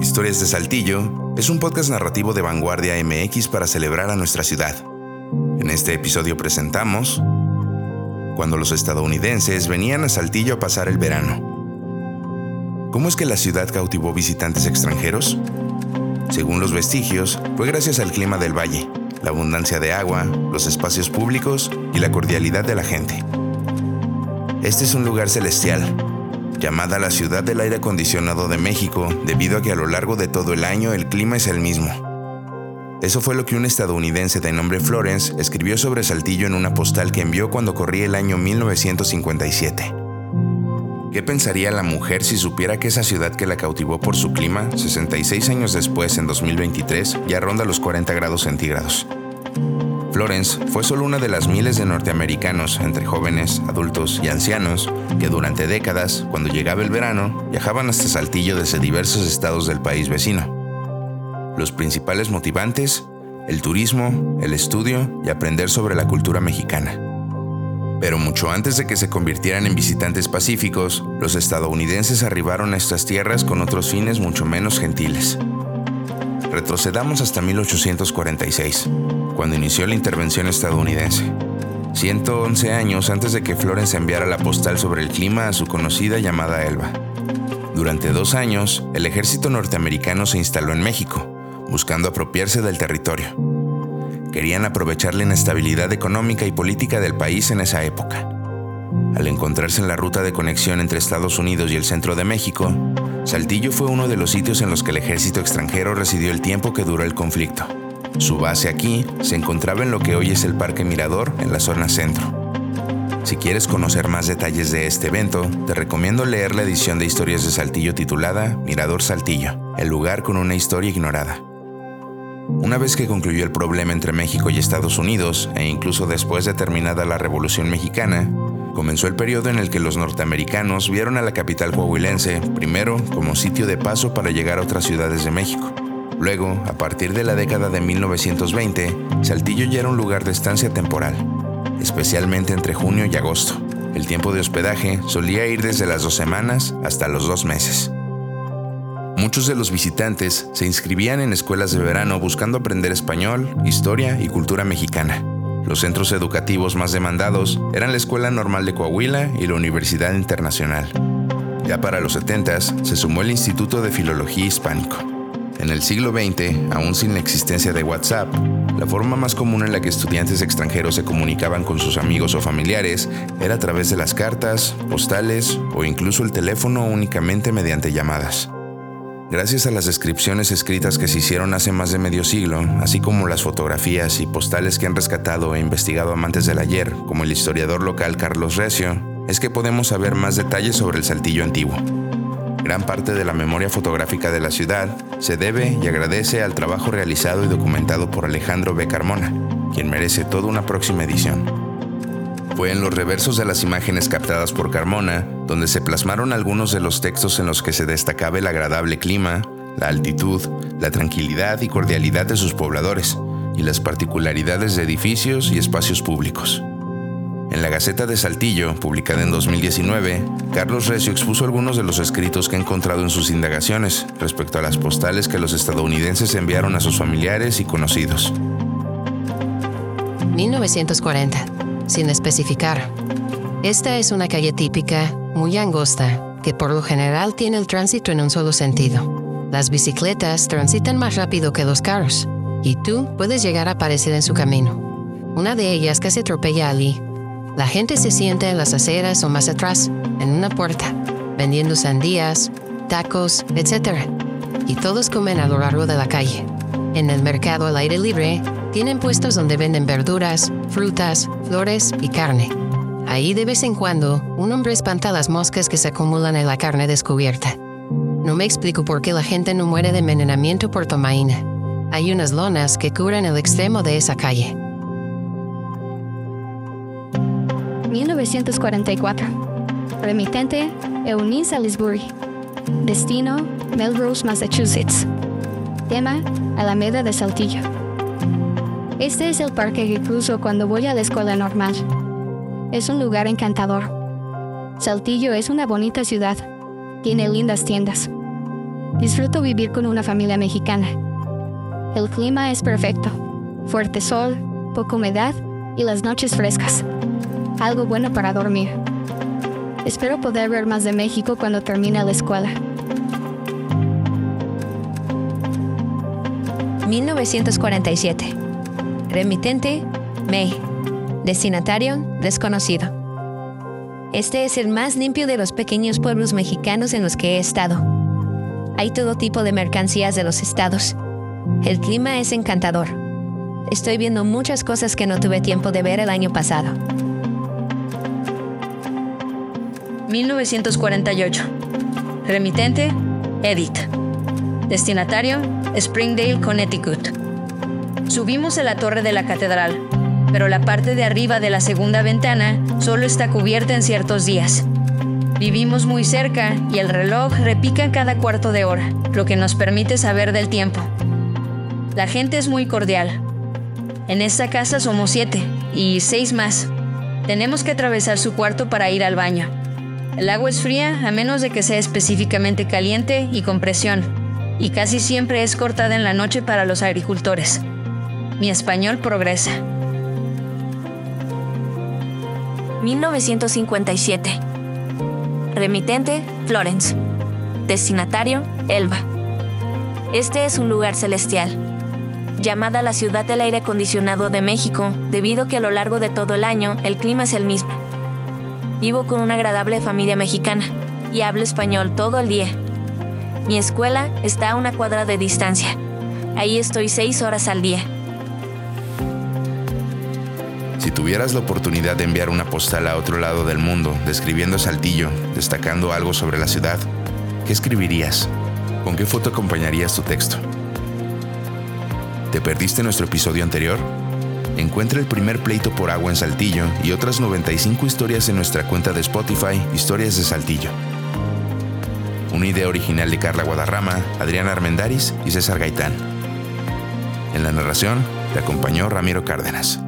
Historias de Saltillo es un podcast narrativo de vanguardia MX para celebrar a nuestra ciudad. En este episodio presentamos cuando los estadounidenses venían a Saltillo a pasar el verano. ¿Cómo es que la ciudad cautivó visitantes extranjeros? Según los vestigios, fue gracias al clima del valle, la abundancia de agua, los espacios públicos y la cordialidad de la gente. Este es un lugar celestial, llamada la ciudad del aire acondicionado de México, debido a que a lo largo de todo el año el clima es el mismo. Eso fue lo que un estadounidense de nombre Florence escribió sobre Saltillo en una postal que envió cuando corría el año 1957. ¿Qué pensaría la mujer si supiera que esa ciudad que la cautivó por su clima, 66 años después, en 2023, ya ronda los 40 grados centígrados? Florence fue solo una de las miles de norteamericanos, entre jóvenes, adultos y ancianos, que durante décadas, cuando llegaba el verano, viajaban hasta Saltillo desde diversos estados del país vecino. Los principales motivantes, el turismo, el estudio y aprender sobre la cultura mexicana. Pero mucho antes de que se convirtieran en visitantes pacíficos, los estadounidenses arribaron a estas tierras con otros fines mucho menos gentiles. Retrocedamos hasta 1846, cuando inició la intervención estadounidense. 111 años antes de que Florence enviara la postal sobre el clima a su conocida llamada Elba. Durante dos años, el ejército norteamericano se instaló en México, buscando apropiarse del territorio. Querían aprovechar la inestabilidad económica y política del país en esa época. Al encontrarse en la ruta de conexión entre Estados Unidos y el centro de México, Saltillo fue uno de los sitios en los que el ejército extranjero residió el tiempo que duró el conflicto. Su base aquí se encontraba en lo que hoy es el Parque Mirador, en la zona centro. Si quieres conocer más detalles de este evento, te recomiendo leer la edición de Historias de Saltillo titulada Mirador Saltillo, el lugar con una historia ignorada. Una vez que concluyó el problema entre México y Estados Unidos, e incluso después de terminada la Revolución Mexicana, comenzó el periodo en el que los norteamericanos vieron a la capital coahuilense, primero como sitio de paso para llegar a otras ciudades de México. Luego, a partir de la década de 1920, Saltillo ya era un lugar de estancia temporal, especialmente entre junio y agosto. El tiempo de hospedaje solía ir desde las dos semanas hasta los dos meses. Muchos de los visitantes se inscribían en escuelas de verano buscando aprender español, historia y cultura mexicana. Los centros educativos más demandados eran la Escuela Normal de Coahuila y la Universidad Internacional. Ya para los 70 se sumó el Instituto de Filología Hispánico. En el siglo XX, aún sin la existencia de WhatsApp, la forma más común en la que estudiantes extranjeros se comunicaban con sus amigos o familiares era a través de las cartas, postales o incluso el teléfono únicamente mediante llamadas. Gracias a las descripciones escritas que se hicieron hace más de medio siglo, así como las fotografías y postales que han rescatado e investigado amantes del ayer, como el historiador local Carlos Recio, es que podemos saber más detalles sobre el Saltillo antiguo. Gran parte de la memoria fotográfica de la ciudad se debe y agradece al trabajo realizado y documentado por Alejandro B. Carmona, quien merece toda una próxima edición. Fue en los reversos de las imágenes captadas por Carmona donde se plasmaron algunos de los textos en los que se destacaba el agradable clima, la altitud, la tranquilidad y cordialidad de sus pobladores, y las particularidades de edificios y espacios públicos. En la Gaceta de Saltillo, publicada en 2019, Carlos Recio expuso algunos de los escritos que ha encontrado en sus indagaciones respecto a las postales que los estadounidenses enviaron a sus familiares y conocidos. 1940 sin especificar. Esta es una calle típica, muy angosta, que por lo general tiene el tránsito en un solo sentido. Las bicicletas transitan más rápido que los carros, y tú puedes llegar a aparecer en su camino. Una de ellas casi atropella a Lee. La gente se sienta en las aceras o más atrás, en una puerta, vendiendo sandías, tacos, etc. Y todos comen a lo largo de la calle. En el mercado al aire libre, tienen puestos donde venden verduras, frutas, flores y carne. Ahí de vez en cuando, un hombre espanta las moscas que se acumulan en la carne descubierta. No me explico por qué la gente no muere de envenenamiento por tomaína. Hay unas lonas que cubren el extremo de esa calle. 1944. Remitente Eunice Salisbury. Destino Melrose, Massachusetts. Tema Alameda de Saltillo. Este es el parque que cruzo cuando voy a la escuela normal. Es un lugar encantador. Saltillo es una bonita ciudad. Tiene lindas tiendas. disfruto vivir con una familia mexicana. El clima es perfecto. Fuerte sol, poca humedad y las noches frescas. Algo bueno para dormir. Espero poder ver más de México cuando termine la escuela. 1947. Remitente, May. Destinatario, desconocido. Este es el más limpio de los pequeños pueblos mexicanos en los que he estado. Hay todo tipo de mercancías de los estados. El clima es encantador. Estoy viendo muchas cosas que no tuve tiempo de ver el año pasado. 1948. Remitente, Edith. Destinatario, Springdale, Connecticut. Subimos a la torre de la catedral, pero la parte de arriba de la segunda ventana solo está cubierta en ciertos días. Vivimos muy cerca y el reloj repica cada cuarto de hora, lo que nos permite saber del tiempo. La gente es muy cordial. En esta casa somos siete y seis más. Tenemos que atravesar su cuarto para ir al baño. El agua es fría a menos de que sea específicamente caliente y con presión, y casi siempre es cortada en la noche para los agricultores. Mi español progresa. 1957. Remitente, Florence. Destinatario, Elba. Este es un lugar celestial, llamada la ciudad del aire acondicionado de México, debido a que a lo largo de todo el año el clima es el mismo. Vivo con una agradable familia mexicana y hablo español todo el día. Mi escuela está a una cuadra de distancia. Ahí estoy seis horas al día. Si tuvieras la oportunidad de enviar una postal a otro lado del mundo, describiendo Saltillo, destacando algo sobre la ciudad, ¿qué escribirías? ¿Con qué foto acompañarías tu texto? ¿Te perdiste nuestro episodio anterior? Encuentra el primer pleito por agua en Saltillo y otras 95 historias en nuestra cuenta de Spotify, Historias de Saltillo. Una idea original de Carla Guadarrama, Adriana Armendaris y César Gaitán. En la narración te acompañó Ramiro Cárdenas.